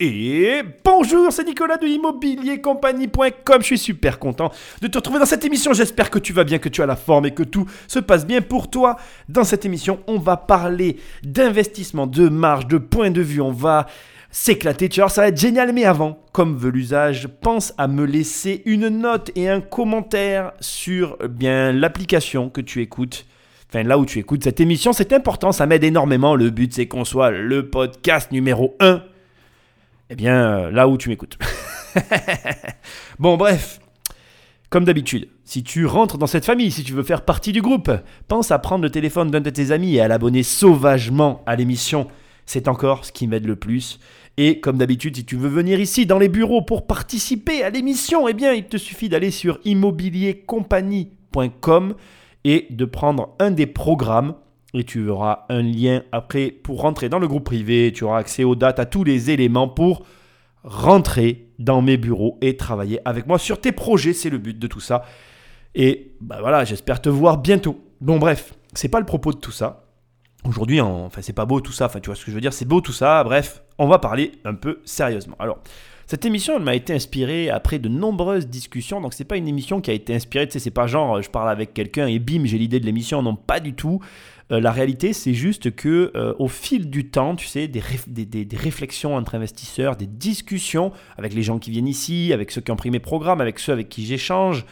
Et bonjour, c'est Nicolas de immobiliercompagnie.com. Je suis super content de te retrouver dans cette émission. J'espère que tu vas bien, que tu as la forme et que tout se passe bien pour toi. Dans cette émission, on va parler d'investissement, de marge, de point de vue. On va s'éclater. Tu vois, ça va être génial. Mais avant, comme veut l'usage, pense à me laisser une note et un commentaire sur eh bien l'application que tu écoutes. Enfin, là où tu écoutes cette émission, c'est important, ça m'aide énormément. Le but, c'est qu'on soit le podcast numéro 1 eh bien, euh, là où tu m'écoutes. bon, bref. Comme d'habitude, si tu rentres dans cette famille, si tu veux faire partie du groupe, pense à prendre le téléphone d'un de tes amis et à l'abonner sauvagement à l'émission. C'est encore ce qui m'aide le plus. Et comme d'habitude, si tu veux venir ici dans les bureaux pour participer à l'émission, eh bien, il te suffit d'aller sur immobiliercompagnie.com et de prendre un des programmes et tu auras un lien après pour rentrer dans le groupe privé. Tu auras accès aux dates, à tous les éléments pour rentrer dans mes bureaux et travailler avec moi sur tes projets. C'est le but de tout ça. Et bah voilà, j'espère te voir bientôt. Bon bref, c'est pas le propos de tout ça. Aujourd'hui, enfin c'est pas beau tout ça. Enfin tu vois ce que je veux dire, c'est beau tout ça. Bref, on va parler un peu sérieusement. Alors. Cette émission, elle m'a été inspirée après de nombreuses discussions. Donc, c'est pas une émission qui a été inspirée. Tu sais, c'est pas genre je parle avec quelqu'un et bim, j'ai l'idée de l'émission. Non, pas du tout. Euh, la réalité, c'est juste que euh, au fil du temps, tu sais, des, des, réflexions entre investisseurs, des discussions avec les gens qui viennent ici, avec ceux qui ont pris mes programmes, avec ceux avec qui j'échange,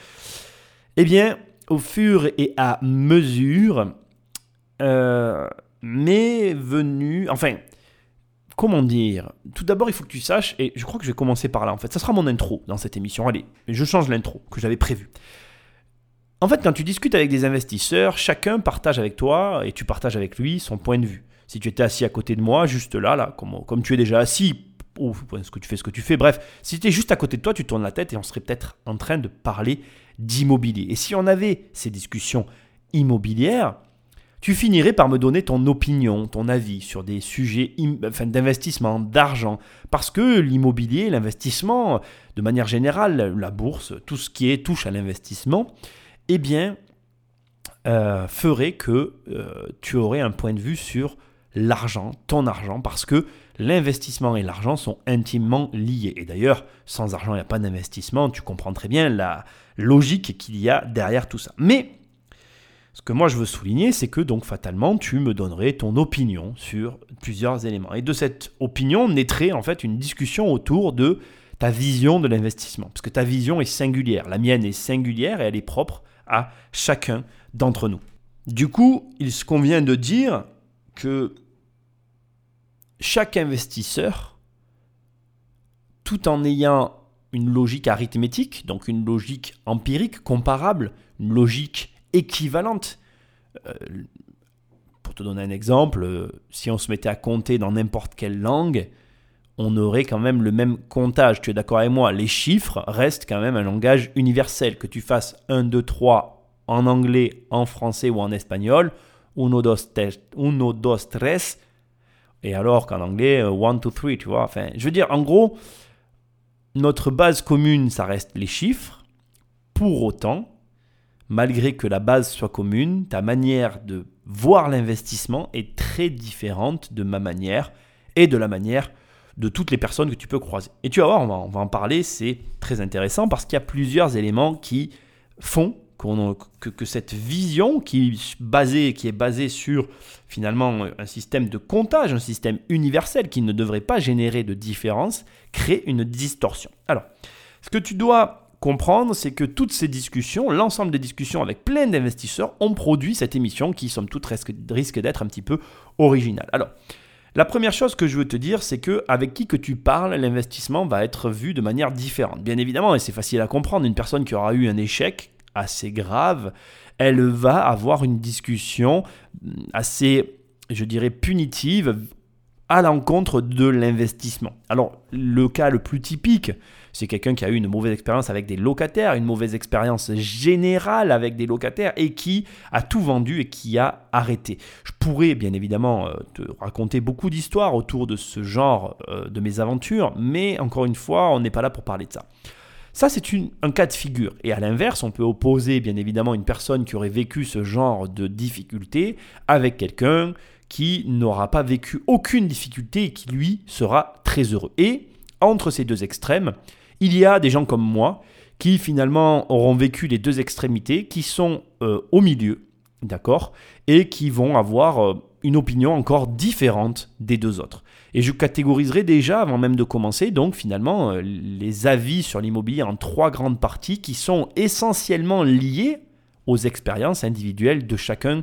eh bien, au fur et à mesure, euh, m'est venu, enfin, comment dire? Tout d'abord, il faut que tu saches, et je crois que je vais commencer par là en fait, ça sera mon intro dans cette émission. Allez, je change l'intro que j'avais prévu. En fait, quand tu discutes avec des investisseurs, chacun partage avec toi et tu partages avec lui son point de vue. Si tu étais assis à côté de moi, juste là, là, comme, tu es déjà assis, ou ce que tu fais, ce que tu fais, bref, si tu étais juste à côté de toi, tu tournes la tête et on serait peut-être en train de parler d'immobilier. Et si on avait ces discussions immobilières, tu finirais par me donner ton opinion, ton avis sur des sujets d'investissement, d'argent. Parce que l'immobilier, l'investissement, de manière générale, la bourse, tout ce qui est touche à l'investissement, eh bien, euh, ferait que euh, tu aurais un point de vue sur l'argent, ton argent, parce que l'investissement et l'argent sont intimement liés. Et d'ailleurs, sans argent, il n'y a pas d'investissement. Tu comprends très bien la logique qu'il y a derrière tout ça. Mais ce que moi je veux souligner, c'est que donc fatalement, tu me donnerais ton opinion sur plusieurs éléments. Et de cette opinion naîtrait en fait une discussion autour de ta vision de l'investissement. Parce que ta vision est singulière. La mienne est singulière et elle est propre à chacun d'entre nous. Du coup, il se convient de dire que chaque investisseur, tout en ayant une logique arithmétique, donc une logique empirique, comparable, une logique équivalente, euh, pour te donner un exemple, euh, si on se mettait à compter dans n'importe quelle langue, on aurait quand même le même comptage. Tu es d'accord avec moi Les chiffres restent quand même un langage universel. Que tu fasses 1, 2, 3 en anglais, en français ou en espagnol, uno, dos, tres, uno, dos, tres, et alors qu'en anglais, 1, 2, 3, tu vois. Enfin, je veux dire, en gros, notre base commune, ça reste les chiffres. Pour autant, malgré que la base soit commune, ta manière de voir l'investissement est très différente de ma manière et de la manière de toutes les personnes que tu peux croiser. Et tu vas voir, on va, en parler, c'est très intéressant parce qu'il y a plusieurs éléments qui font que, cette vision qui est basée sur finalement un système de comptage, un système universel qui ne devrait pas générer de différence, crée une distorsion. Alors, ce que tu dois comprendre, c'est que toutes ces discussions, l'ensemble des discussions avec plein d'investisseurs ont produit cette émission qui, somme toute, risque, risque d'être un petit peu originale. Alors, la première chose que je veux te dire, c'est que avec qui que tu parles, l'investissement va être vu de manière différente. Bien évidemment, et c'est facile à comprendre, une personne qui aura eu un échec assez grave, elle va avoir une discussion assez, je dirais, punitive à l'encontre de l'investissement. Alors, le cas le plus typique, c'est quelqu'un qui a eu une mauvaise expérience avec des locataires, une mauvaise expérience générale avec des locataires et qui a tout vendu et qui a arrêté. Je pourrais bien évidemment euh, te raconter beaucoup d'histoires autour de ce genre euh, de mes aventures, mais encore une fois, on n'est pas là pour parler de ça. Ça, c'est un cas de figure. Et à l'inverse, on peut opposer bien évidemment une personne qui aurait vécu ce genre de difficulté avec quelqu'un qui n'aura pas vécu aucune difficulté et qui lui sera très heureux. Et entre ces deux extrêmes, il y a des gens comme moi qui finalement auront vécu les deux extrémités, qui sont euh, au milieu, d'accord, et qui vont avoir euh, une opinion encore différente des deux autres. Et je catégoriserai déjà, avant même de commencer, donc finalement, euh, les avis sur l'immobilier en trois grandes parties qui sont essentiellement liées aux expériences individuelles de chacun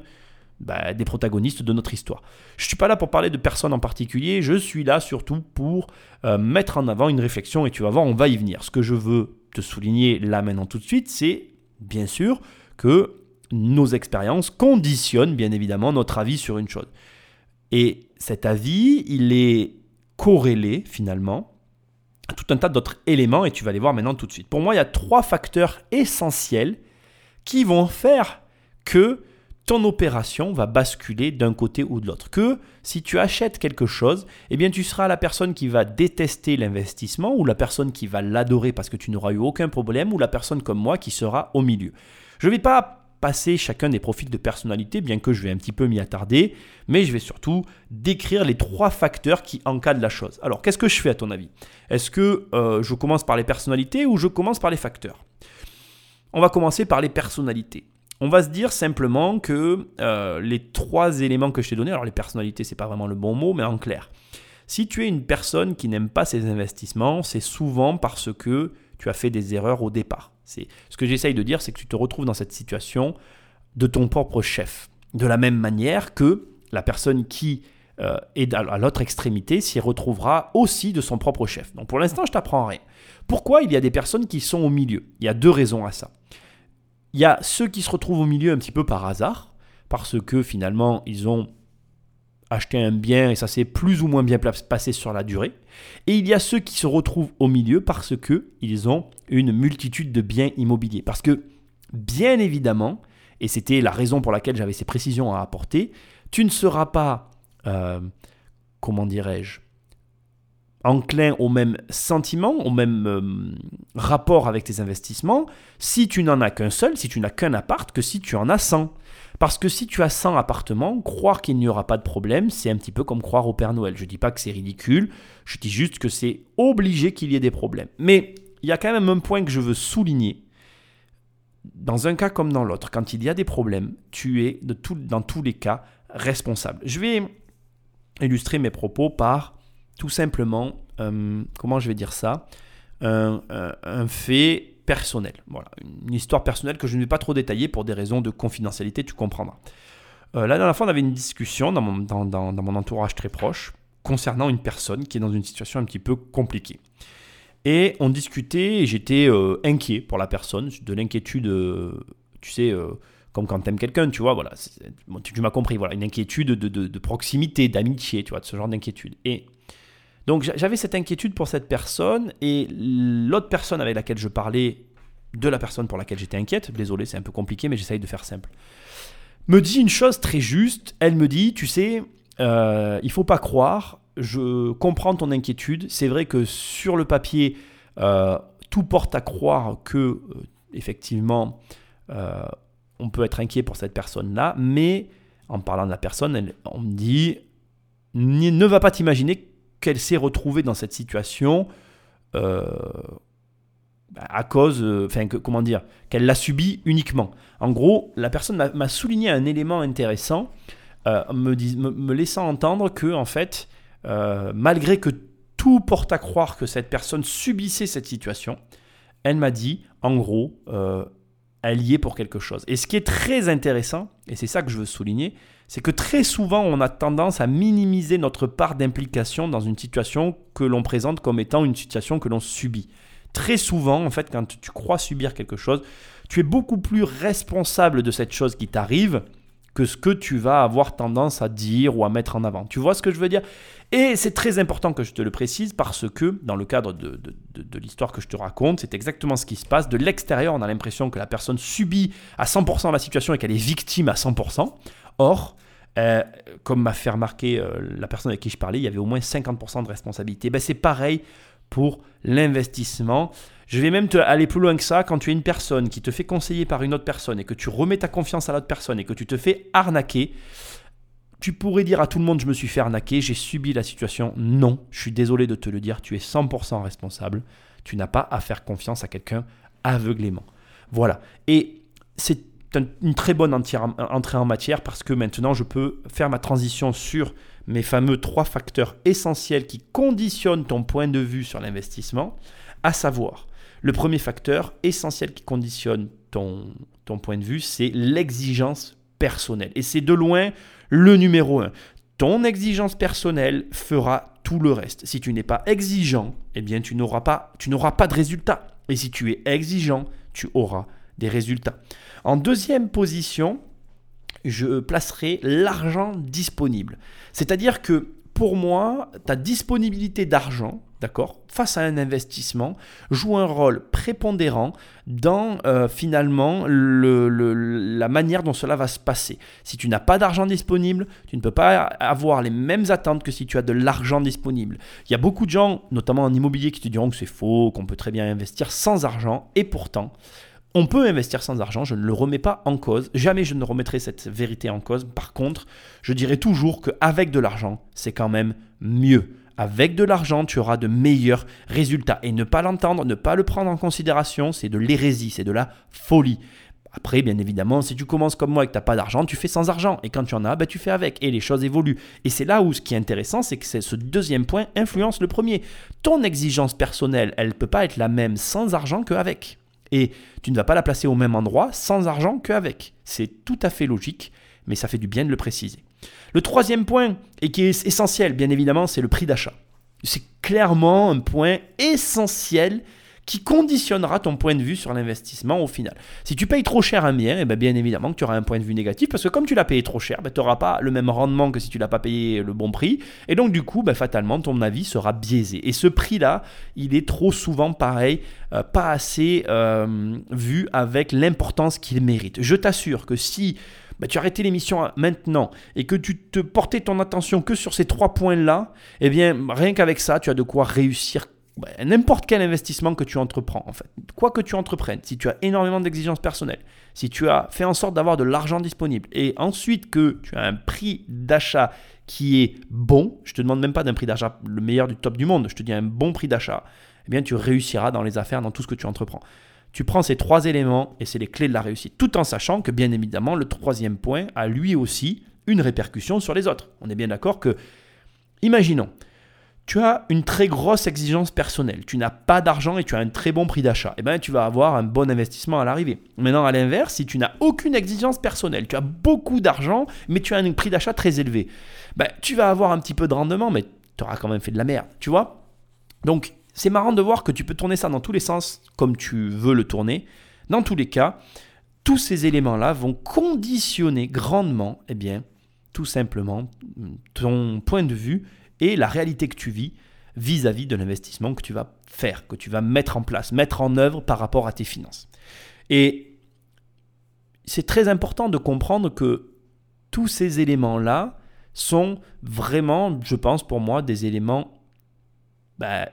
bah, des protagonistes de notre histoire. Je ne suis pas là pour parler de personne en particulier, je suis là surtout pour euh, mettre en avant une réflexion et tu vas voir, on va y venir. Ce que je veux te souligner là maintenant tout de suite, c'est bien sûr que nos expériences conditionnent bien évidemment notre avis sur une chose. Et cet avis, il est corrélé finalement à tout un tas d'autres éléments et tu vas les voir maintenant tout de suite. Pour moi, il y a trois facteurs essentiels qui vont faire que ton opération va basculer d'un côté ou de l'autre. Que si tu achètes quelque chose, eh bien tu seras la personne qui va détester l'investissement ou la personne qui va l'adorer parce que tu n'auras eu aucun problème ou la personne comme moi qui sera au milieu. Je ne vais pas passer chacun des profils de personnalité, bien que je vais un petit peu m'y attarder, mais je vais surtout décrire les trois facteurs qui encadrent la chose. Alors qu'est-ce que je fais à ton avis? Est-ce que euh, je commence par les personnalités ou je commence par les facteurs? On va commencer par les personnalités. On va se dire simplement que euh, les trois éléments que je t'ai donnés, alors les personnalités, c'est pas vraiment le bon mot, mais en clair, si tu es une personne qui n'aime pas ses investissements, c'est souvent parce que tu as fait des erreurs au départ. C'est ce que j'essaye de dire, c'est que tu te retrouves dans cette situation de ton propre chef. De la même manière que la personne qui euh, est à l'autre extrémité s'y retrouvera aussi de son propre chef. Donc pour l'instant, je t'apprends rien. Pourquoi il y a des personnes qui sont au milieu? Il y a deux raisons à ça. Il y a ceux qui se retrouvent au milieu un petit peu par hasard, parce que finalement, ils ont acheté un bien et ça s'est plus ou moins bien passé sur la durée. Et il y a ceux qui se retrouvent au milieu parce que ils ont une multitude de biens immobiliers. Parce que, bien évidemment, et c'était la raison pour laquelle j'avais ces précisions à apporter, tu ne seras pas, euh, comment dirais-je, enclin au même sentiment, au même euh, rapport avec tes investissements, si tu n'en as qu'un seul, si tu n'as qu'un appart, que si tu en as 100. Parce que si tu as 100 appartements, croire qu'il n'y aura pas de problème, c'est un petit peu comme croire au Père Noël. Je ne dis pas que c'est ridicule, je dis juste que c'est obligé qu'il y ait des problèmes. Mais il y a quand même un point que je veux souligner. Dans un cas comme dans l'autre, quand il y a des problèmes, tu es dans tous les cas responsable. Je vais illustrer mes propos par tout simplement, euh, comment je vais dire ça, un, fait personnel. Voilà, une histoire personnelle que je ne vais pas trop détailler pour des raisons de confidentialité, tu comprendras. Euh, la dernière fois, on avait une discussion dans mon, dans, dans, mon entourage très proche concernant une personne qui est dans une situation un petit peu compliquée. Et on discutait et j'étais euh, inquiet pour la personne, de l'inquiétude, tu sais, comme quand tu aimes quelqu'un, tu vois, voilà, tu, m'as compris, voilà, une inquiétude de, de, de proximité, d'amitié, tu vois, de ce genre d'inquiétude. Et donc j'avais cette inquiétude pour cette personne et l'autre personne avec laquelle je parlais de la personne pour laquelle j'étais inquiète, désolé c'est un peu compliqué mais j'essaye de faire simple, me dit une chose très juste, elle me dit, tu sais, euh, il faut pas croire, je comprends ton inquiétude, c'est vrai que sur le papier, euh, tout porte à croire que euh, effectivement euh, on peut être inquiet pour cette personne-là, mais en parlant de la personne, on me dit, ne va pas t'imaginer qu'elle s'est retrouvée dans cette situation euh, à cause, euh, enfin, comment dire, qu'elle l'a subi uniquement. En gros, la personne m'a souligné un élément intéressant, euh, me, me, laissant entendre que, en fait, malgré que tout porte à croire que cette personne subissait cette situation, elle m'a dit, en gros, elle y est pour quelque chose. Et ce qui est très intéressant, et c'est ça que je veux souligner, c'est que très souvent on a tendance à minimiser notre part d'implication dans une situation que l'on présente comme étant une situation que l'on subit. Très souvent, en fait, quand tu crois subir quelque chose, tu es beaucoup plus responsable de cette chose qui t'arrive que ce que tu vas avoir tendance à dire ou à mettre en avant. Tu vois ce que je veux dire? Et c'est très important que je te le précise parce que dans le cadre de, de l'histoire que je te raconte, c'est exactement ce qui se passe. De l'extérieur, on a l'impression que la personne subit à 100% la situation et qu'elle est victime à 100%. Or, euh, comme m'a fait remarquer euh, la personne avec qui je parlais, il y avait au moins 50% de responsabilité. Ben, c'est pareil pour l'investissement. Je vais même aller plus loin que ça. Quand tu es une personne qui te fait conseiller par une autre personne et que tu remets ta confiance à l'autre personne et que tu te fais arnaquer, Tu pourrais dire à tout le monde je me suis fait arnaquer, j'ai subi la situation. Non, je suis désolé de te le dire, tu es 100% responsable. Tu n'as pas à faire confiance à quelqu'un aveuglément. Voilà. Et c'est une très bonne entrée en matière parce que maintenant je peux faire ma transition sur mes fameux trois facteurs essentiels qui conditionnent ton point de vue sur l'investissement, à savoir le premier facteur essentiel qui conditionne ton, ton point de vue, c'est l'exigence personnelle. Et c'est de loin le numéro un. Ton exigence personnelle fera tout le reste. Si tu n'es pas exigeant, eh bien tu n'auras pas, tu n'auras pas de résultat. Et si tu es exigeant, tu auras des résultats. En deuxième position, je placerai l'argent disponible. C'est-à-dire que pour moi, ta disponibilité d'argent, d'accord, face à un investissement, joue un rôle prépondérant dans euh, finalement la manière dont cela va se passer. Si tu n'as pas d'argent disponible, tu ne peux pas avoir les mêmes attentes que si tu as de l'argent disponible. Il y a beaucoup de gens, notamment en immobilier, qui te diront que c'est faux, qu'on peut très bien investir sans argent, et pourtant, on peut investir sans argent, je ne le remets pas en cause. Jamais je ne remettrai cette vérité en cause. Par contre, je dirais toujours qu'avec de l'argent, c'est quand même mieux. Avec de l'argent, tu auras de meilleurs résultats. Et ne pas l'entendre, ne pas le prendre en considération, c'est de l'hérésie, c'est de la folie. Après, bien évidemment, si tu commences comme moi et que tu n'as pas d'argent, tu fais sans argent. Et quand tu en as, ben, tu fais avec. Et les choses évoluent. Et c'est là où ce qui est intéressant, c'est que ce deuxième point influence le premier. Ton exigence personnelle, elle ne peut pas être la même sans argent qu'avec. Et tu ne vas pas la placer au même endroit sans argent qu'avec. C'est tout à fait logique, mais ça fait du bien de le préciser. Le troisième point, et qui est essentiel, bien évidemment, c'est le prix d'achat. C'est clairement un point essentiel qui conditionnera ton point de vue sur l'investissement au final. Si tu payes trop cher un bien, et eh bien, bien évidemment que tu auras un point de vue négatif parce que comme tu l'as payé trop cher, ben, tu n'auras pas le même rendement que si tu l'as pas payé le bon prix. Et donc du coup, ben, fatalement, ton avis sera biaisé. Et ce prix-là, il est trop souvent pareil, euh, pas assez euh, vu avec l'importance qu'il mérite. Je t'assure que si ben, tu arrêtais l'émission maintenant et que tu te portais ton attention que sur ces trois points-là, eh bien, rien qu'avec ça, tu as de quoi réussir n'importe quel investissement que tu entreprends, en fait, quoi que tu entreprennes, si tu as énormément d'exigences personnelles, si tu as fait en sorte d'avoir de l'argent disponible et ensuite que tu as un prix d'achat qui est bon, je te demande même pas d'un prix d'achat le meilleur du top du monde, je te dis un bon prix d'achat, eh bien tu réussiras dans les affaires, dans tout ce que tu entreprends. Tu prends ces trois éléments et c'est les clés de la réussite, tout en sachant que bien évidemment le troisième point a lui aussi une répercussion sur les autres. On est bien d'accord que, imaginons, tu as une très grosse exigence personnelle, tu n'as pas d'argent et tu as un très bon prix d'achat, eh ben, tu vas avoir un bon investissement à l'arrivée. Maintenant, à l'inverse, si tu n'as aucune exigence personnelle, tu as beaucoup d'argent, mais tu as un prix d'achat très élevé, ben, tu vas avoir un petit peu de rendement, mais tu auras quand même fait de la merde, tu vois? Donc, c'est marrant de voir que tu peux tourner ça dans tous les sens comme tu veux le tourner. Dans tous les cas, tous ces éléments-là vont conditionner grandement, eh bien, tout simplement, ton point de vue et la réalité que tu vis vis-à-vis de l'investissement que tu vas faire, que tu vas mettre en place, mettre en œuvre par rapport à tes finances. Et c'est très important de comprendre que tous ces éléments-là sont vraiment, je pense pour moi, des éléments bah,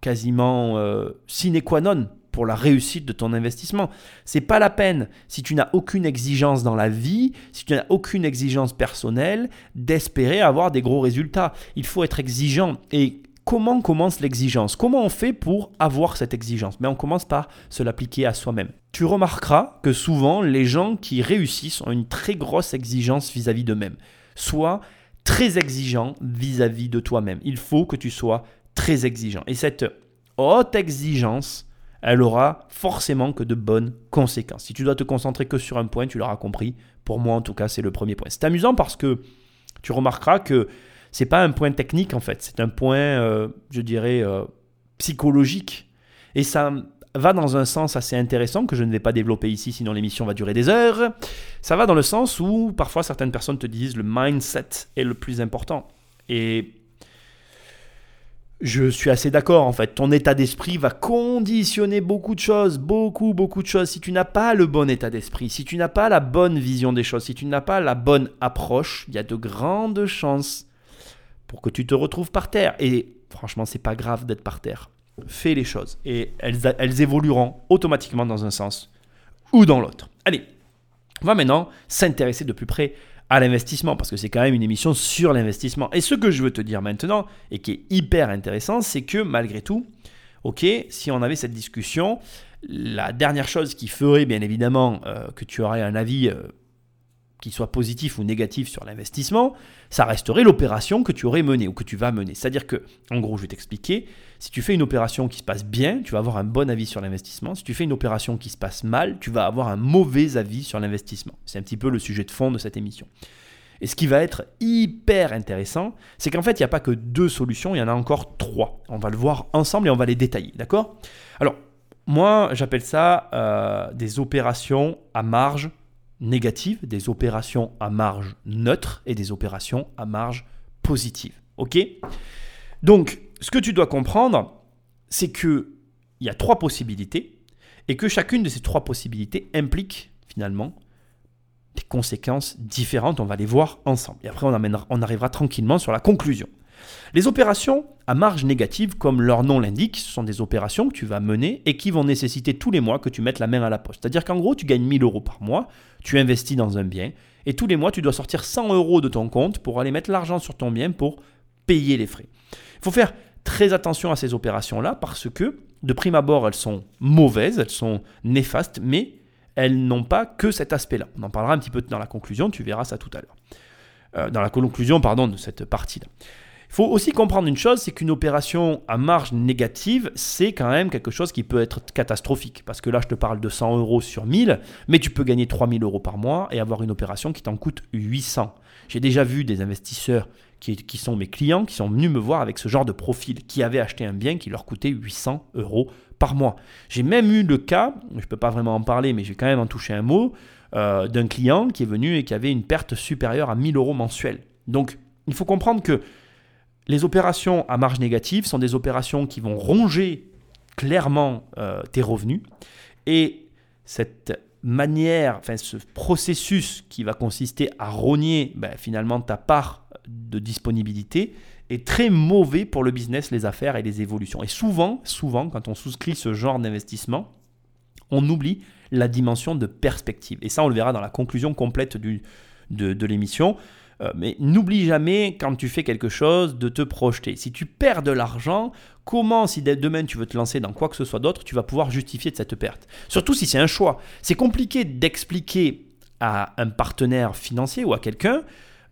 quasiment euh, sine qua non pour la réussite de ton investissement. C'est pas la peine, si tu n'as aucune exigence dans la vie, si tu n'as aucune exigence personnelle, d'espérer avoir des gros résultats. Il faut être exigeant. Et comment commence l'exigence? Comment on fait pour avoir cette exigence? Mais on commence par se l'appliquer à soi-même. Tu remarqueras que souvent, les gens qui réussissent ont une très grosse exigence vis-à-vis d'eux-mêmes. Sois très exigeant vis-à-vis de toi-même. Il faut que tu sois très exigeant. Et cette haute exigence, elle aura forcément que de bonnes conséquences. Si tu dois te concentrer que sur un point, tu l'auras compris. Pour moi, en tout cas, c'est le premier point. C'est amusant parce que tu remarqueras que c'est pas un point technique en fait, c'est un point, euh, je dirais, euh, psychologique. Et ça va dans un sens assez intéressant que je ne vais pas développer ici, sinon l'émission va durer des heures. Ça va dans le sens où parfois certaines personnes te disent le mindset est le plus important. Et je suis assez d'accord en fait. Ton état d'esprit va conditionner beaucoup de choses, beaucoup, beaucoup de choses. Si tu n'as pas le bon état d'esprit, si tu n'as pas la bonne vision des choses, si tu n'as pas la bonne approche, il y a de grandes chances pour que tu te retrouves par terre. Et franchement, c'est pas grave d'être par terre. Fais les choses et elles, elles évolueront automatiquement dans un sens ou dans l'autre. Allez, on va maintenant s'intéresser de plus près à l'investissement, parce que c'est quand même une émission sur l'investissement. Et ce que je veux te dire maintenant, et qui est hyper intéressant, c'est que malgré tout, ok, si on avait cette discussion, la dernière chose qui ferait bien évidemment euh, que tu aurais un avis euh, qui soit positif ou négatif sur l'investissement, ça resterait l'opération que tu aurais menée ou que tu vas mener. C'est-à-dire que, en gros, je vais t'expliquer, si tu fais une opération qui se passe bien, tu vas avoir un bon avis sur l'investissement. Si tu fais une opération qui se passe mal, tu vas avoir un mauvais avis sur l'investissement. C'est un petit peu le sujet de fond de cette émission. Et ce qui va être hyper intéressant, c'est qu'en fait, il n'y a pas que deux solutions, il y en a encore trois. On va le voir ensemble et on va les détailler, d'accord? Alors, moi, j'appelle ça euh, des opérations à marge négative, des opérations à marge neutre et des opérations à marge positive. Ok? Donc, ce que tu dois comprendre, c'est que il y a trois possibilités et que chacune de ces trois possibilités implique finalement des conséquences différentes. On va les voir ensemble. Et après, on, on arrivera tranquillement sur la conclusion. Les opérations à marge négative, comme leur nom l'indique, ce sont des opérations que tu vas mener et qui vont nécessiter tous les mois que tu mettes la main à la poche. C'est-à-dire qu'en gros, tu gagnes 1000 euros par mois, tu investis dans un bien et tous les mois, tu dois sortir 100 euros de ton compte pour aller mettre l'argent sur ton bien pour payer les frais. Il faut faire très attention à ces opérations-là parce que, de prime abord, elles sont mauvaises, elles sont néfastes, mais elles n'ont pas que cet aspect-là. On en parlera un petit peu dans la conclusion, tu verras ça tout à l'heure. Euh, dans la conclusion, pardon, de cette partie-là. Il faut aussi comprendre une chose, c'est qu'une opération à marge négative, c'est quand même quelque chose qui peut être catastrophique. Parce que là, je te parle de 100 euros sur 1000, mais tu peux gagner 3000 euros par mois et avoir une opération qui t'en coûte 800. J'ai déjà vu des investisseurs qui, sont mes clients qui sont venus me voir avec ce genre de profil, qui avaient acheté un bien qui leur coûtait 800 euros par mois. J'ai même eu le cas, je ne peux pas vraiment en parler, mais j'ai quand même en touché un mot, euh, d'un client qui est venu et qui avait une perte supérieure à 1000 euros mensuels. Donc, il faut comprendre que les opérations à marge négative sont des opérations qui vont ronger clairement euh, tes revenus. Et cette manière, enfin ce processus qui va consister à rogner ben, finalement ta part de disponibilité est très mauvais pour le business, les affaires et les évolutions. Et souvent, souvent, quand on souscrit ce genre d'investissement, on oublie la dimension de perspective. Et ça, on le verra dans la conclusion complète de, de l'émission. Euh, mais n'oublie jamais, quand tu fais quelque chose, de te projeter. Si tu perds de l'argent, comment, si demain tu veux te lancer dans quoi que ce soit d'autre, tu vas pouvoir justifier de cette perte? Surtout si c'est un choix. C'est compliqué d'expliquer à un partenaire financier ou à quelqu'un,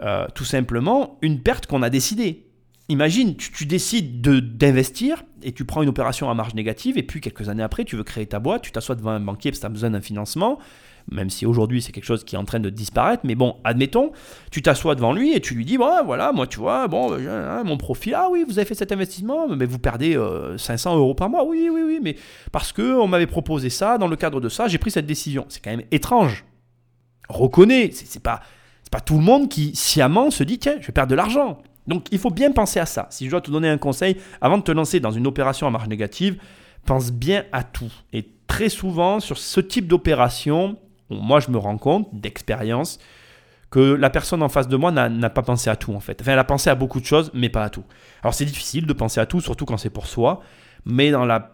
euh, tout simplement, une perte qu'on a décidée. Imagine, tu, décides d'investir et tu prends une opération à marge négative et puis quelques années après, tu veux créer ta boîte, tu t'assois devant un banquier parce que tu as besoin d'un financement même si aujourd'hui c'est quelque chose qui est en train de disparaître, mais bon, admettons, tu t'assois devant lui et tu lui dis, voilà, moi tu vois, bon, euh, hein, mon profil, ah oui, vous avez fait cet investissement, mais vous perdez 500 euh, euros par mois, oui, oui, oui, mais parce que on m'avait proposé ça, dans le cadre de ça, j'ai pris cette décision. C'est quand même étrange. Reconnais, c'est pas, pas tout le monde qui sciemment se dit, tiens, je vais perdre de l'argent. Donc il faut bien penser à ça. Si je dois te donner un conseil, avant de te lancer dans une opération à marge négative, pense bien à tout. Et très souvent, sur ce type d'opération, moi je me rends compte d'expérience que la personne en face de moi n'a pas pensé à tout en fait. Enfin, elle a pensé à beaucoup de choses, mais pas à tout. Alors c'est difficile de penser à tout, surtout quand c'est pour soi, mais dans la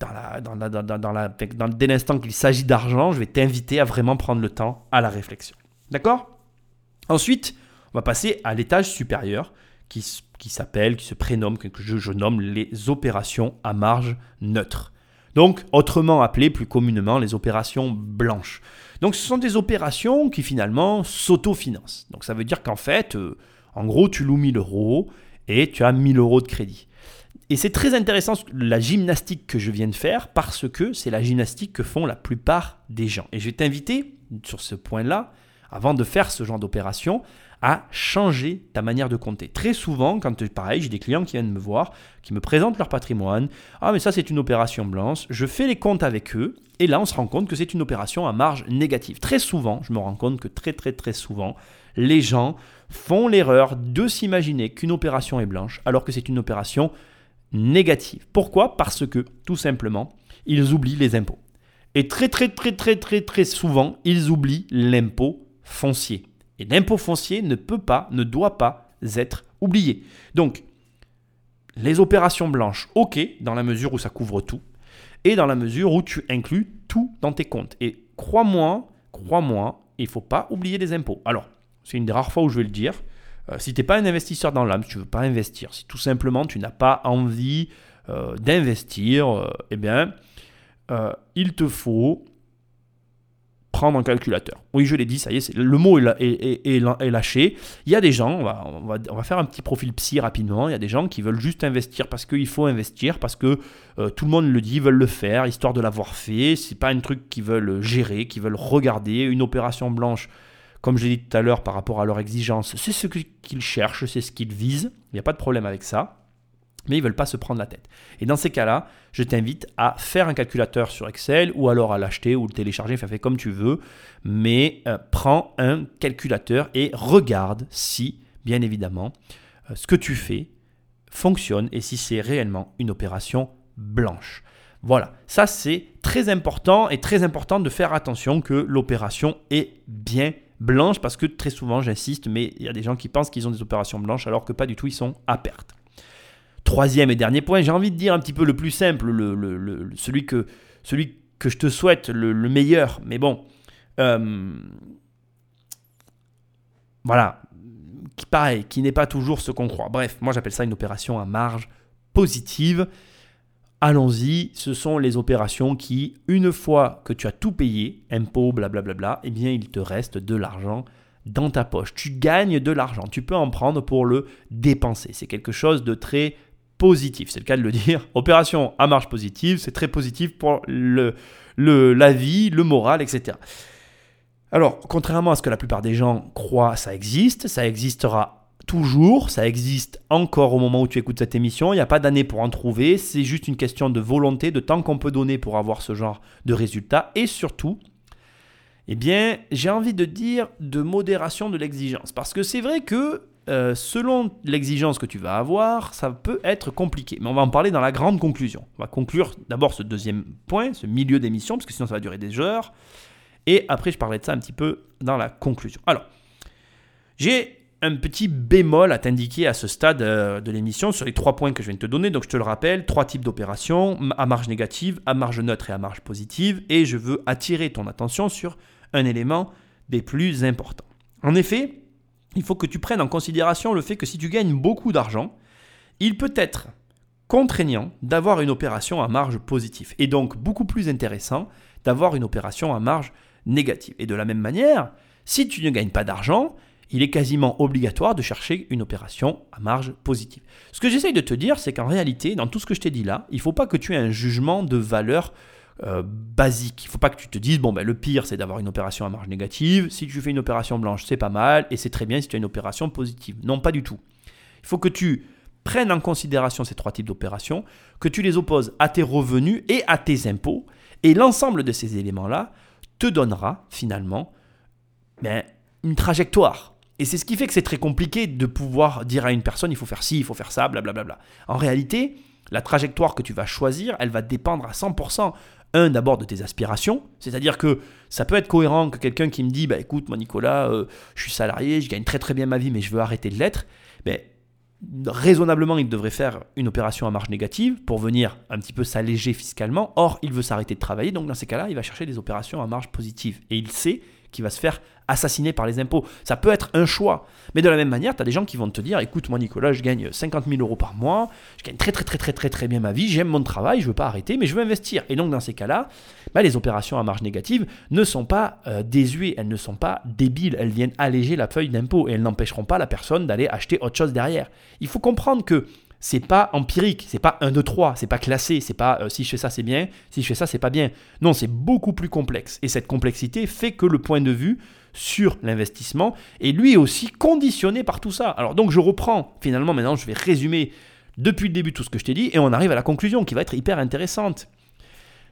dans la, dans la, dans la, dans, dès l'instant qu'il s'agit d'argent, je vais t'inviter à vraiment prendre le temps à la réflexion. D'accord? Ensuite, on va passer à l'étage supérieur qui, qui s'appelle, qui se prénomme, que je nomme les opérations à marge neutre. Donc, autrement appelées plus communément les opérations blanches. Donc, ce sont des opérations qui finalement s'autofinancent. Donc, ça veut dire qu'en fait, euh, en gros, tu loues 1000 euros et tu as 1000 euros de crédit. Et c'est très intéressant la gymnastique que je viens de faire parce que c'est la gymnastique que font la plupart des gens. Et je vais t'inviter sur ce point-là, avant de faire ce genre d'opération, à changer ta manière de compter. Très souvent, quand pareil, j'ai des clients qui viennent me voir, qui me présentent leur patrimoine. Ah, mais ça, c'est une opération blanche. Je fais les comptes avec eux. Et là, on se rend compte que c'est une opération à marge négative. Très souvent, je me rends compte que très, très, très souvent, les gens font l'erreur de s'imaginer qu'une opération est blanche alors que c'est une opération négative. Pourquoi? Parce que, tout simplement, ils oublient les impôts. Et très, très, très, très, très, très souvent, ils oublient l'impôt foncier. Et l'impôt foncier ne peut pas, ne doit pas être oublié. Donc, les opérations blanches, ok, dans la mesure où ça couvre tout, et dans la mesure où tu inclus tout dans tes comptes. Et crois-moi, crois-moi, il ne faut pas oublier les impôts. Alors, C'est une des rares fois où je vais le dire. Euh, si tu n'es pas un investisseur dans l'âme, si tu ne veux pas investir, si tout simplement tu n'as pas envie euh, d'investir, euh, eh bien, il te faut prendre un calculateur. Oui, je l'ai dit, ça y est, le mot est, lâché. Il y a des gens, on va, faire un petit profil psy rapidement, il y a des gens qui veulent juste investir parce qu'il faut investir, parce que tout le monde le dit, veulent le faire, histoire de l'avoir fait. C'est pas un truc qu'ils veulent gérer, qu'ils veulent regarder. Une opération blanche, comme je l'ai dit tout à l'heure, par rapport à leur exigence, c'est ce qu'ils cherchent, c'est ce qu'ils visent. Il n'y a pas de problème avec ça. Mais ils ne veulent pas se prendre la tête. Et dans ces cas-là, je t'invite à faire un calculateur sur Excel ou alors à l'acheter ou le télécharger, enfin fais comme tu veux. Mais euh, prends un calculateur et regarde si, bien évidemment, euh, ce que tu fais fonctionne et si c'est réellement une opération blanche. Voilà, ça c'est très important et très important de faire attention que l'opération est bien blanche parce que très souvent, j'insiste, mais il y a des gens qui pensent qu'ils ont des opérations blanches alors que pas du tout, ils sont à perte. Troisième et dernier point, j'ai envie de dire un petit peu le plus simple, le, celui, que, celui que je te souhaite, le, meilleur, mais bon, euh, voilà, qui pareil, qui n'est pas toujours ce qu'on croit. Bref, moi j'appelle ça une opération à marge positive allons-y, ce sont les opérations qui, une fois que tu as tout payé, impôts, blablabla, eh bien il te reste de l'argent dans ta poche. Tu gagnes de l'argent, tu peux en prendre pour le dépenser. C'est quelque chose de très positif, c'est le cas de le dire. Opération à marge positive, c'est très positif pour le, le, la vie, le moral, etc. Alors, contrairement à ce que la plupart des gens croient, ça existe, ça existera toujours, ça existe encore au moment où tu écoutes cette émission, il n'y a pas d'année pour en trouver, c'est juste une question de volonté, de temps qu'on peut donner pour avoir ce genre de résultat, et surtout, eh bien, j'ai envie de dire de modération de l'exigence, parce que c'est vrai que euh, selon l'exigence que tu vas avoir, ça peut être compliqué, mais on va en parler dans la grande conclusion. On va conclure d'abord ce deuxième point, ce milieu d'émission, parce que sinon ça va durer des heures, et après je parlerai de ça un petit peu dans la conclusion. Alors, j'ai un petit bémol à t'indiquer à ce stade euh, de l'émission sur les trois points que je viens de te donner. Donc je te le rappelle, trois types d'opérations, à marge négative, à marge neutre et à marge positive. Et je veux attirer ton attention sur un élément des plus importants. En effet, il faut que tu prennes en considération le fait que si tu gagnes beaucoup d'argent, il peut être contraignant d'avoir une opération à marge positive. Et donc beaucoup plus intéressant d'avoir une opération à marge négative. Et de la même manière, si tu ne gagnes pas d'argent, il est quasiment obligatoire de chercher une opération à marge positive. Ce que j'essaye de te dire, c'est qu'en réalité, dans tout ce que je t'ai dit là, il ne faut pas que tu aies un jugement de valeur euh, basique. Il ne faut pas que tu te dises, bon, ben, le pire, c'est d'avoir une opération à marge négative. Si tu fais une opération blanche, c'est pas mal, et c'est très bien si tu as une opération positive. Non, pas du tout. Il faut que tu prennes en considération ces trois types d'opérations, que tu les opposes à tes revenus et à tes impôts, et l'ensemble de ces éléments-là te donnera finalement ben, une trajectoire et c'est ce qui fait que c'est très compliqué de pouvoir dire à une personne il faut faire ci, il faut faire ça, blablabla. En réalité, la trajectoire que tu vas choisir, elle va dépendre à 100%. Un, d'abord de tes aspirations, c'est-à-dire que ça peut être cohérent que quelqu'un qui me dit bah écoute, moi Nicolas, euh, je suis salarié, je gagne très très bien ma vie, mais je veux arrêter de l'être. Mais raisonnablement, il devrait faire une opération à marge négative pour venir un petit peu s'alléger fiscalement. Or, il veut s'arrêter de travailler, donc dans ces cas-là, il va chercher des opérations à marge positive. Et il sait qui va se faire assassiner par les impôts. Ça peut être un choix. Mais de la même manière, tu as des gens qui vont te dire écoute, moi, Nicolas, je gagne 50 000 euros par mois, je gagne très, très, très, très, très, très bien ma vie, j'aime mon travail, je ne veux pas arrêter, mais je veux investir. Et donc, dans ces cas-là, bah, les opérations à marge négative ne sont pas euh, désuées, elles ne sont pas débiles, elles viennent alléger la feuille d'impôt et elles n'empêcheront pas la personne d'aller acheter autre chose derrière. Il faut comprendre que c'est pas empirique, c'est pas 1, 2, 3, c'est pas classé, c'est pas euh, si je fais ça c'est bien, si je fais ça c'est pas bien. Non, c'est beaucoup plus complexe. Et cette complexité fait que le point de vue sur l'investissement est lui aussi conditionné par tout ça. Alors donc je reprends, finalement maintenant je vais résumer depuis le début tout ce que je t'ai dit et on arrive à la conclusion qui va être hyper intéressante.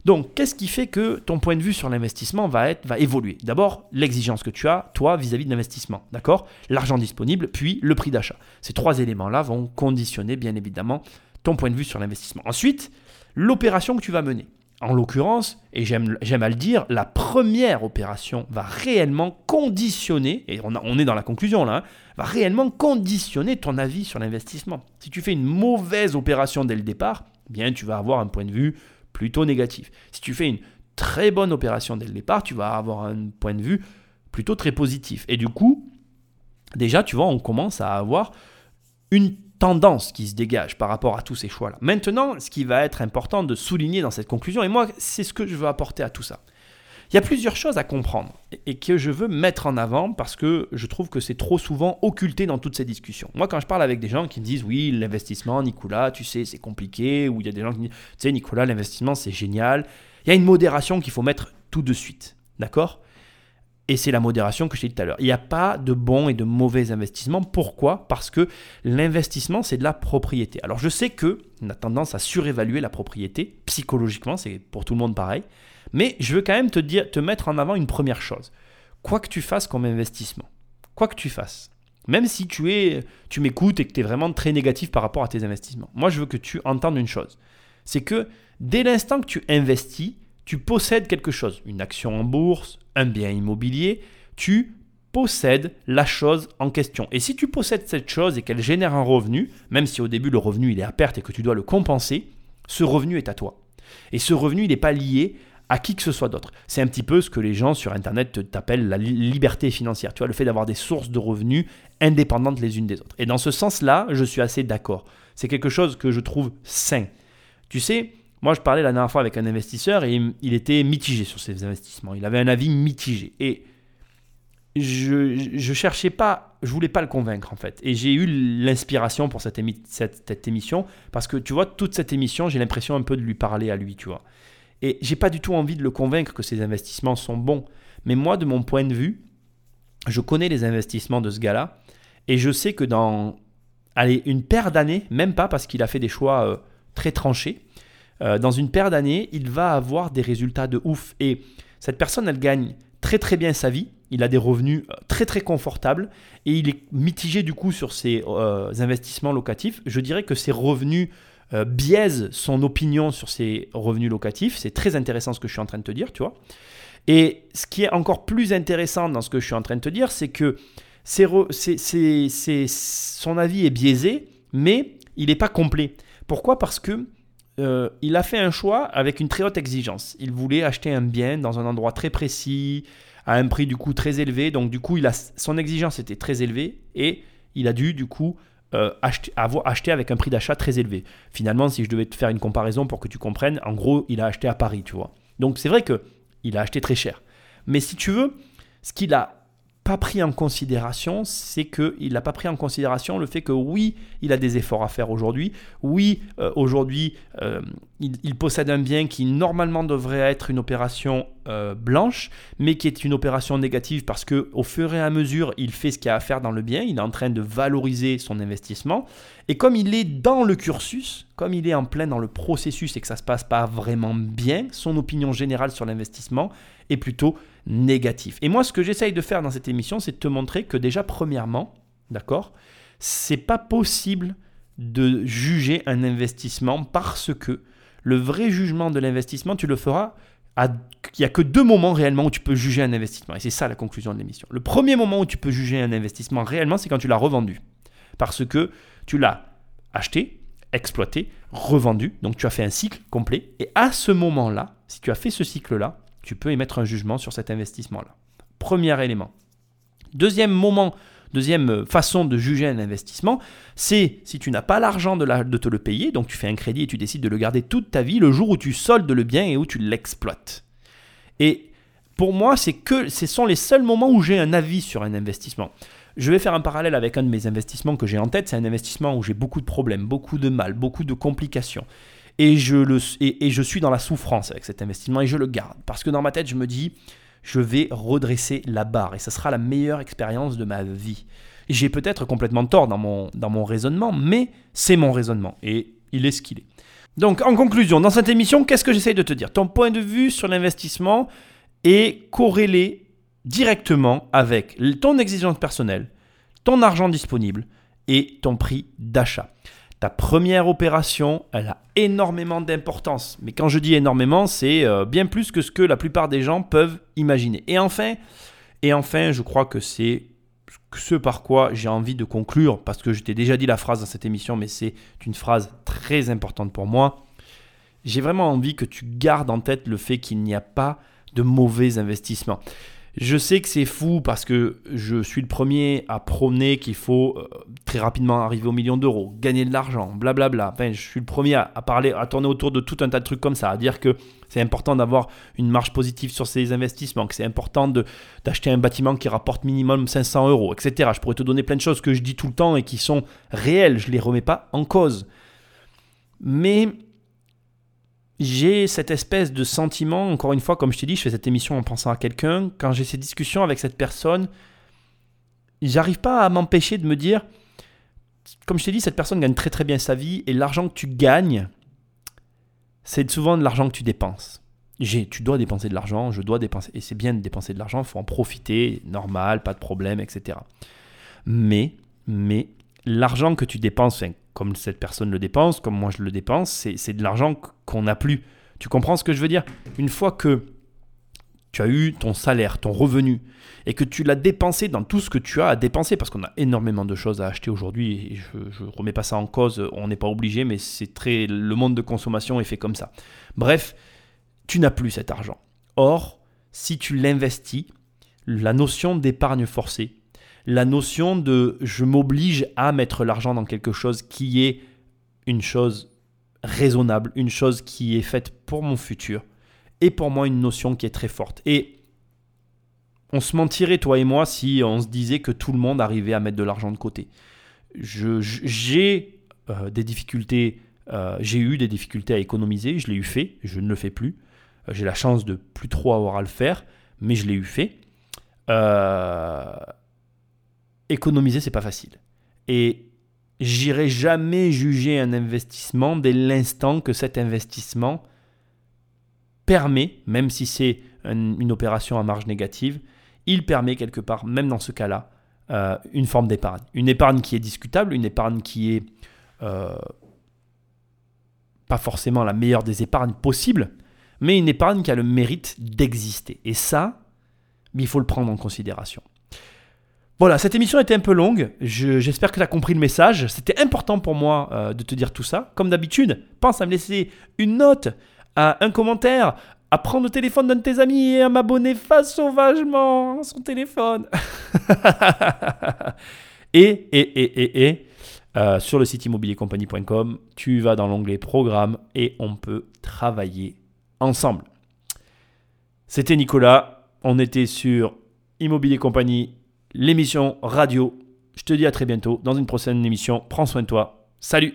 Donc, qu'est-ce qui fait que ton point de vue sur l'investissement va, évoluer? D'abord, l'exigence que tu as, toi, vis-à-vis de l'investissement. D'accord? L'argent disponible, puis le prix d'achat. Ces trois éléments-là vont conditionner, bien évidemment, ton point de vue sur l'investissement. Ensuite, l'opération que tu vas mener. En l'occurrence, et j'aime à le dire, la première opération va réellement conditionner, et on, est dans la conclusion là, hein, va réellement conditionner ton avis sur l'investissement. Si tu fais une mauvaise opération dès le départ, bien tu vas avoir un point de vue plutôt négatif. Si tu fais une très bonne opération dès le départ, tu vas avoir un point de vue plutôt très positif. Et du coup, déjà, tu vois, on commence à avoir une tendance qui se dégage par rapport à tous ces choix-là. Maintenant, ce qui va être important de souligner dans cette conclusion, et moi, c'est ce que je veux apporter à tout ça. Il y a plusieurs choses à comprendre et que je veux mettre en avant parce que je trouve que c'est trop souvent occulté dans toutes ces discussions. Moi, quand je parle avec des gens qui me disent oui, l'investissement, Nicolas, tu sais, c'est compliqué, ou il y a des gens qui me disent, tu sais, Nicolas, l'investissement, c'est génial, il y a une modération qu'il faut mettre tout de suite. D'accord? Et c'est la modération que je t'ai dit tout à l'heure. Il n'y a pas de bons et de mauvais investissements. Pourquoi? Parce que l'investissement, c'est de la propriété. Alors je sais que on a tendance à surévaluer la propriété. Psychologiquement, c'est pour tout le monde pareil. Mais je veux quand même te, dire, te mettre en avant une première chose. Quoi que tu fasses comme investissement, quoi que tu fasses, même si tu es, tu m'écoutes et que tu es vraiment très négatif par rapport à tes investissements, moi je veux que tu entendes une chose. C'est que dès l'instant que tu investis, tu possèdes quelque chose, une action en bourse, un bien immobilier, tu possèdes la chose en question. Et si tu possèdes cette chose et qu'elle génère un revenu, même si au début le revenu il est à perte et que tu dois le compenser, ce revenu est à toi. Et ce revenu il n'est pas lié à qui que ce soit d'autre. C'est un petit peu ce que les gens sur Internet t'appellent la liberté financière. Tu vois, le fait d'avoir des sources de revenus indépendantes les unes des autres. Et dans ce sens-là, je suis assez d'accord. C'est quelque chose que je trouve sain. Tu sais, moi, je parlais la dernière fois avec un investisseur et il était mitigé sur ses investissements. Il avait un avis mitigé. Et je, je cherchais pas, je voulais pas le convaincre en fait. Et j'ai eu l'inspiration pour cette, cette, émission parce que tu vois, toute cette émission, j'ai l'impression un peu de lui parler à lui, tu vois. Et j'ai pas du tout envie de le convaincre que ses investissements sont bons. Mais moi, de mon point de vue, je connais les investissements de ce gars-là et je sais que dans une paire d'années, même pas parce qu'il a fait des choix euh, très tranchés, euh, dans une paire d'années, il va avoir des résultats de ouf. Et cette personne, elle gagne très très bien sa vie. Il a des revenus euh, très très confortables et il est mitigé du coup sur ses investissements locatifs. Je dirais que ses revenus biaisent son opinion sur ses revenus locatifs. C'est très intéressant ce que je suis en train de te dire, tu vois. Et ce qui est encore plus intéressant dans ce que je suis en train de te dire, c'est que son avis est biaisé, mais il n'est pas complet. Pourquoi? Parce que euh, il a fait un choix avec une très haute exigence. Il voulait acheter un bien dans un endroit très précis, à un prix du coup très élevé. Donc du coup, son exigence était très élevée et il a dû du coup euh, acheter, avoir acheté avec un prix d'achat très élevé. Finalement, si je devais te faire une comparaison pour que tu comprennes, en gros, il a acheté à Paris, tu vois. Donc c'est vrai que il a acheté très cher. Mais si tu veux, ce qu'il a pas pris en considération, c'est qu'il n'a pas pris en considération le fait que oui, il a des efforts à faire aujourd'hui. Oui, euh, aujourd'hui, euh, il, possède un bien qui normalement devrait être une opération euh, blanche, mais qui est une opération négative parce que au fur et à mesure, il fait ce qu'il a à faire dans le bien. Il est en train de valoriser son investissement. Et comme il est dans le cursus, comme il est en plein dans le processus et que ça se passe pas vraiment bien, son opinion générale sur l'investissement est plutôt négatif. Et moi, ce que j'essaye de faire dans cette émission, c'est de te montrer que déjà, premièrement, d'accord, c'est pas possible de juger un investissement parce que le vrai jugement de l'investissement, tu le feras à... Il n'y a que deux moments réellement où tu peux juger un investissement. Et c'est ça la conclusion de l'émission. Le premier moment où tu peux juger un investissement réellement, c'est quand tu l'as revendu. Parce que tu l'as acheté, exploité, revendu. Donc tu as fait un cycle complet. Et à ce moment-là, si tu as fait ce cycle-là, tu peux émettre un jugement sur cet investissement-là. Premier élément. Deuxième moment, deuxième façon de juger un investissement, c'est si tu n'as pas l'argent de, de, te le payer, donc tu fais un crédit et tu décides de le garder toute ta vie, le jour où tu soldes le bien et où tu l'exploites. Et pour moi, c'est que ce sont les seuls moments où j'ai un avis sur un investissement. Je vais faire un parallèle avec un de mes investissements que j'ai en tête. C'est un investissement où j'ai beaucoup de problèmes, beaucoup de mal, beaucoup de complications et je, le, et, je suis dans la souffrance avec cet investissement et je le garde. Parce que dans ma tête, je me dis, je vais redresser la barre et ça sera la meilleure expérience de ma vie. J'ai peut-être complètement tort dans mon, dans mon raisonnement, mais c'est mon raisonnement et il est ce qu'il est. Donc en conclusion, dans cette émission, qu'est-ce que j'essaye de te dire? Ton point de vue sur l'investissement est corrélé directement avec ton exigence personnelle, ton argent disponible et ton prix d'achat. Ta première opération, elle a énormément d'importance. Mais quand je dis énormément, c'est euh, bien plus que ce que la plupart des gens peuvent imaginer. Et enfin, et enfin je crois que c'est ce par quoi j'ai envie de conclure, parce que je t'ai déjà dit la phrase dans cette émission, mais c'est une phrase très importante pour moi. J'ai vraiment envie que tu gardes en tête le fait qu'il n'y a pas de mauvais investissements. Je sais que c'est fou parce que je suis le premier à prôner qu'il faut euh, très rapidement arriver au million d'euros, gagner de l'argent, blablabla. Enfin, je suis le premier à, parler, à tourner autour de tout un tas de trucs comme ça, à dire que c'est important d'avoir une marge positive sur ses investissements, que c'est important d'acheter un bâtiment qui rapporte minimum 500 euros, etc. Je pourrais te donner plein de choses que je dis tout le temps et qui sont réelles, je ne les remets pas en cause. Mais j'ai cette espèce de sentiment, encore une fois, comme je t'ai dit, je fais cette émission en pensant à quelqu'un, quand j'ai ces discussions avec cette personne, j'arrive pas à m'empêcher de me dire, comme je t'ai dit, cette personne gagne très très bien sa vie et l'argent que tu gagnes, c'est souvent de l'argent que tu dépenses. Tu dois dépenser de l'argent, je dois dépenser, et c'est bien de dépenser de l'argent, il faut en profiter, normal, pas de problème, etc. Mais, mais, l'argent que tu dépenses, comme cette personne le dépense, comme moi je le dépense, c'est de l'argent qu'on n'a plus. Tu comprends ce que je veux dire? Une fois que tu as eu ton salaire, ton revenu, et que tu l'as dépensé dans tout ce que tu as à dépenser, parce qu'on a énormément de choses à acheter aujourd'hui, et je ne remets pas ça en cause, on n'est pas obligé, mais c'est très. Le monde de consommation est fait comme ça. Bref, tu n'as plus cet argent. Or, si tu l'investis, la notion d'épargne forcée, la notion de je m'oblige à mettre l'argent dans quelque chose qui est une chose raisonnable, une chose qui est faite pour mon futur, est pour moi une notion qui est très forte. Et on se mentirait, toi et moi, si on se disait que tout le monde arrivait à mettre de l'argent de côté. J'ai euh, des difficultés, euh, j'ai eu des difficultés à économiser, je l'ai eu fait, je ne le fais plus. Euh, j'ai la chance de plus trop avoir à le faire, mais je l'ai eu fait. Euh, économiser, c'est pas facile. Et j'irai jamais juger un investissement dès l'instant que cet investissement permet, même si c'est une, opération à marge négative, il permet quelque part, même dans ce cas-là, euh, une forme d'épargne. Une épargne qui est discutable, une épargne qui est euh, pas forcément la meilleure des épargnes possibles, mais une épargne qui a le mérite d'exister. Et ça, il faut le prendre en considération. Voilà, cette émission était un peu longue. J'espère que tu as compris le message. C'était important pour moi euh, de te dire tout ça. Comme d'habitude, pense à me laisser une note, un commentaire, à prendre le téléphone d'un de tes amis et à m'abonner face sauvagement à son téléphone. et, et, et, et, et euh, sur le site immobiliercompagnie.com, tu vas dans l'onglet Programme et on peut travailler ensemble. C'était Nicolas. On était sur Immobilier Compagnie l'émission radio. Je te dis à très bientôt dans une prochaine émission. Prends soin de toi. Salut